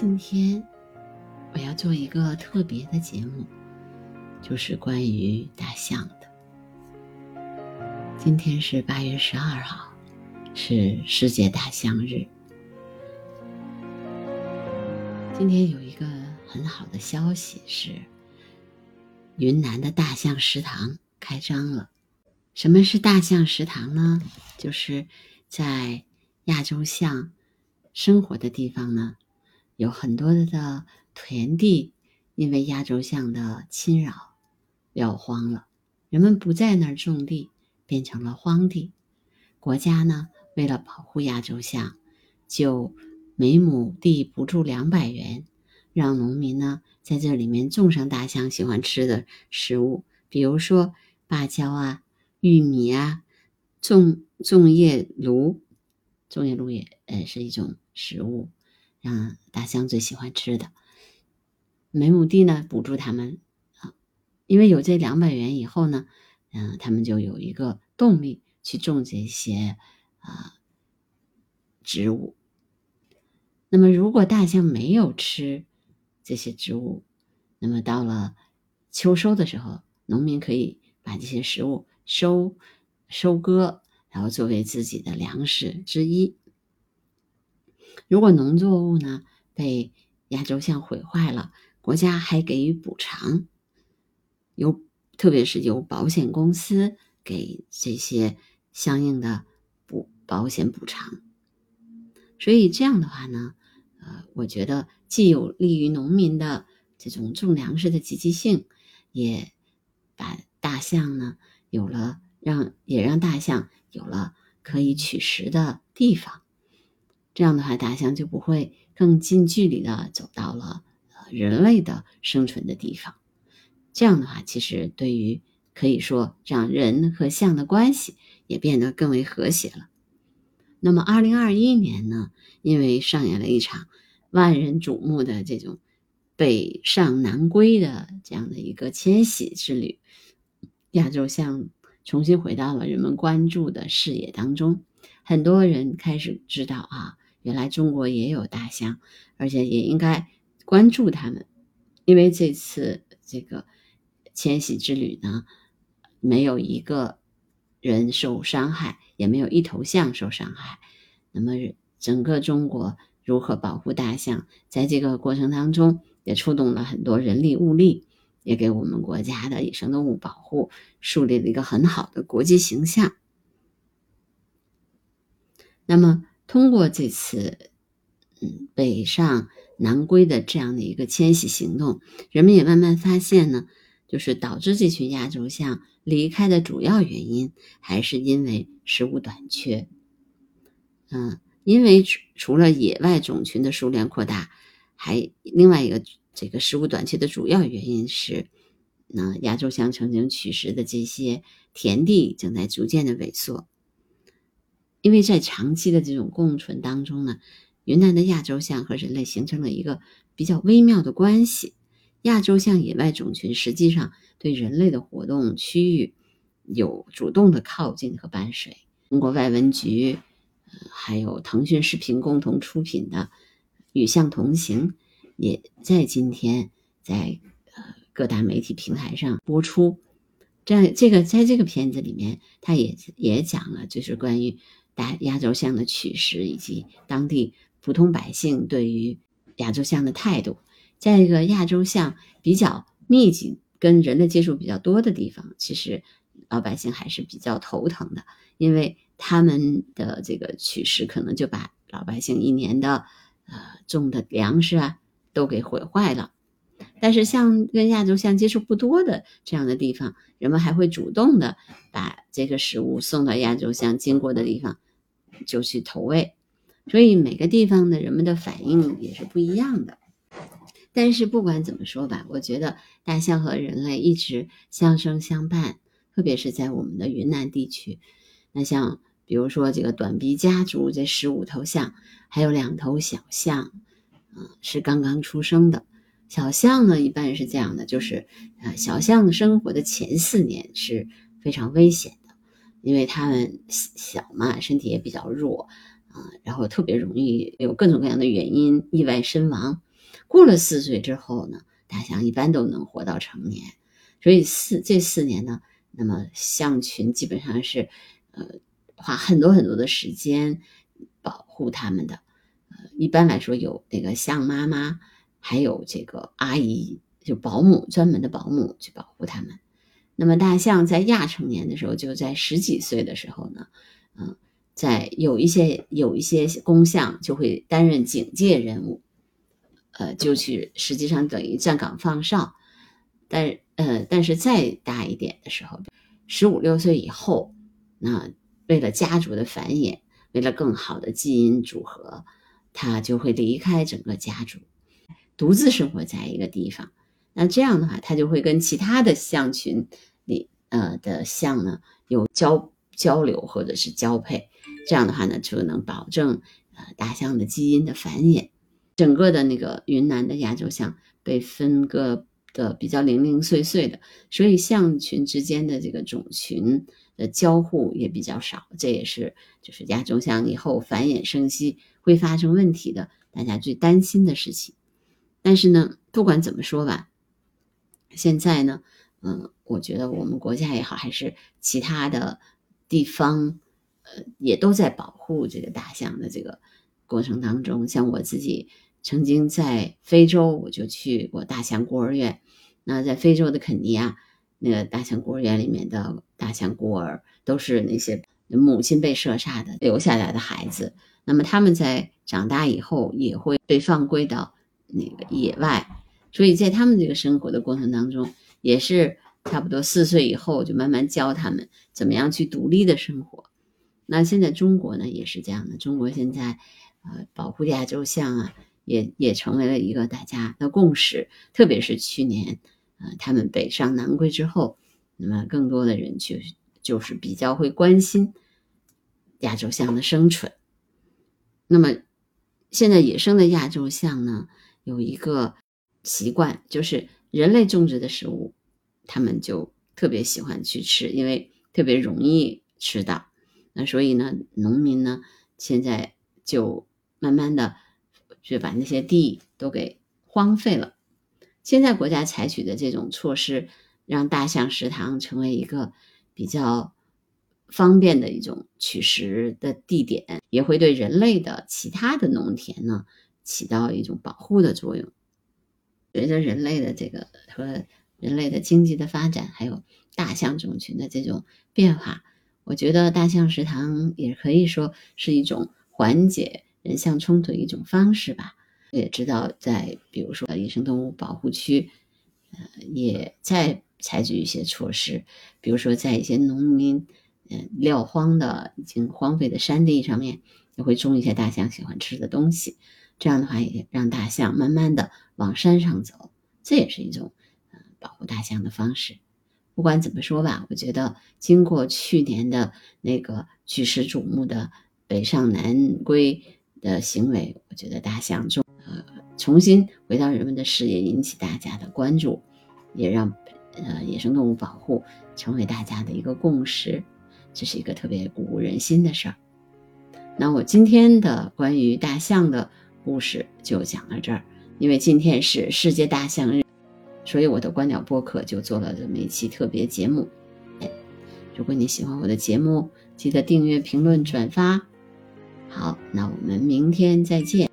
今天我要做一个特别的节目，就是关于大象的。今天是八月十二号，是世界大象日。今天有一个很好的消息是，云南的大象食堂开张了。什么是大象食堂呢？就是在亚洲象生活的地方呢。有很多的田地因为亚洲象的侵扰撂荒了，人们不在那儿种地，变成了荒地。国家呢，为了保护亚洲象，就每亩地补助两百元，让农民呢在这里面种上大象喜欢吃的食物，比如说芭蕉啊、玉米啊、种种叶芦，种叶芦也呃是一种食物。让大象最喜欢吃的，每亩地呢补助他们啊，因为有这两百元以后呢，嗯，他们就有一个动力去种这些啊植物。那么，如果大象没有吃这些植物，那么到了秋收的时候，农民可以把这些食物收收割，然后作为自己的粮食之一。如果农作物呢被亚洲象毁坏了，国家还给予补偿，由特别是由保险公司给这些相应的补保险补偿。所以这样的话呢，呃，我觉得既有利于农民的这种种粮食的积极性，也把大象呢有了让也让大象有了可以取食的地方。这样的话，大象就不会更近距离的走到了人类的生存的地方。这样的话，其实对于可以说让人和象的关系也变得更为和谐了。那么，二零二一年呢，因为上演了一场万人瞩目的这种北上南归的这样的一个迁徙之旅，亚洲象重新回到了人们关注的视野当中。很多人开始知道啊。原来中国也有大象，而且也应该关注它们，因为这次这个迁徙之旅呢，没有一个人受伤害，也没有一头象受伤害。那么，整个中国如何保护大象，在这个过程当中也触动了很多人力物力，也给我们国家的野生动物保护树立了一个很好的国际形象。那么。通过这次，嗯，北上南归的这样的一个迁徙行动，人们也慢慢发现呢，就是导致这群亚洲象离开的主要原因，还是因为食物短缺。嗯，因为除除了野外种群的数量扩大，还另外一个这个食物短缺的主要原因是，那亚洲象曾经取食的这些田地正在逐渐的萎缩。因为在长期的这种共存当中呢，云南的亚洲象和人类形成了一个比较微妙的关系。亚洲象野外种群实际上对人类的活动区域有主动的靠近和伴随。中国外文局，还有腾讯视频共同出品的《与象同行》，也在今天在呃各大媒体平台上播出。在，这个在这个片子里面，他也也讲了，就是关于。大亚洲象的取食，以及当地普通百姓对于亚洲象的态度，在一个亚洲象比较密集、跟人类接触比较多的地方，其实老百姓还是比较头疼的，因为他们的这个取食可能就把老百姓一年的呃种的粮食啊都给毁坏了。但是像跟亚洲象接触不多的这样的地方，人们还会主动的把这个食物送到亚洲象经过的地方，就去投喂。所以每个地方的人们的反应也是不一样的。但是不管怎么说吧，我觉得大象和人类一直相生相伴，特别是在我们的云南地区。那像比如说这个短鼻家族这十五头象，还有两头小象，嗯，是刚刚出生的。小象呢，一般是这样的，就是呃，小象生活的前四年是非常危险，因为他们小嘛，身体也比较弱，啊，然后特别容易有各种各样的原因意外身亡。过了四岁之后呢，大象一般都能活到成年。所以四这四年呢，那么象群基本上是呃花很多很多的时间保护它们的。呃，一般来说有那个象妈妈，还有这个阿姨，就保姆专门的保姆去保护它们。那么大象在亚成年的时候，就在十几岁的时候呢，嗯，在有一些有一些公象就会担任警戒任务，呃，就去实际上等于站岗放哨。但呃，但是再大一点的时候，十五六岁以后，那为了家族的繁衍，为了更好的基因组合，他就会离开整个家族，独自生活在一个地方。那这样的话，他就会跟其他的象群。呃的象呢有交交流或者是交配，这样的话呢就能保证呃大象的基因的繁衍。整个的那个云南的亚洲象被分割的比较零零碎碎的，所以象群之间的这个种群的交互也比较少，这也是就是亚洲象以后繁衍生息会发生问题的大家最担心的事情。但是呢，不管怎么说吧，现在呢。嗯，我觉得我们国家也好，还是其他的地方，呃，也都在保护这个大象的这个过程当中。像我自己曾经在非洲，我就去过大象孤儿院。那在非洲的肯尼亚，那个大象孤儿院里面的大象孤儿，都是那些母亲被射杀的留下来的孩子。那么他们在长大以后，也会被放归到那个野外。所以在他们这个生活的过程当中，也是差不多四岁以后就慢慢教他们怎么样去独立的生活。那现在中国呢也是这样的，中国现在呃保护亚洲象啊，也也成为了一个大家的共识。特别是去年呃他们北上南归之后，那么更多的人去就是比较会关心亚洲象的生存。那么现在野生的亚洲象呢有一个习惯就是。人类种植的食物，他们就特别喜欢去吃，因为特别容易吃到。那所以呢，农民呢现在就慢慢的就把那些地都给荒废了。现在国家采取的这种措施，让大象食堂成为一个比较方便的一种取食的地点，也会对人类的其他的农田呢起到一种保护的作用。随着人类的这个和人类的经济的发展，还有大象种群的这种变化，我觉得大象食堂也可以说是一种缓解人象冲突的一种方式吧。也知道，在比如说野生动物保护区，呃，也在采取一些措施，比如说在一些农民嗯撂荒的已经荒废的山地上面，也会种一些大象喜欢吃的东西。这样的话，也让大象慢慢的往山上走，这也是一种嗯保护大象的方式。不管怎么说吧，我觉得经过去年的那个举世瞩目的北上南归的行为，我觉得大象重呃重新回到人们的视野，引起大家的关注，也让呃野生动物保护成为大家的一个共识，这是一个特别鼓舞人心的事儿。那我今天的关于大象的。故事就讲到这儿，因为今天是世界大象日，所以我的观鸟播客就做了这么一期特别节目。如果你喜欢我的节目，记得订阅、评论、转发。好，那我们明天再见。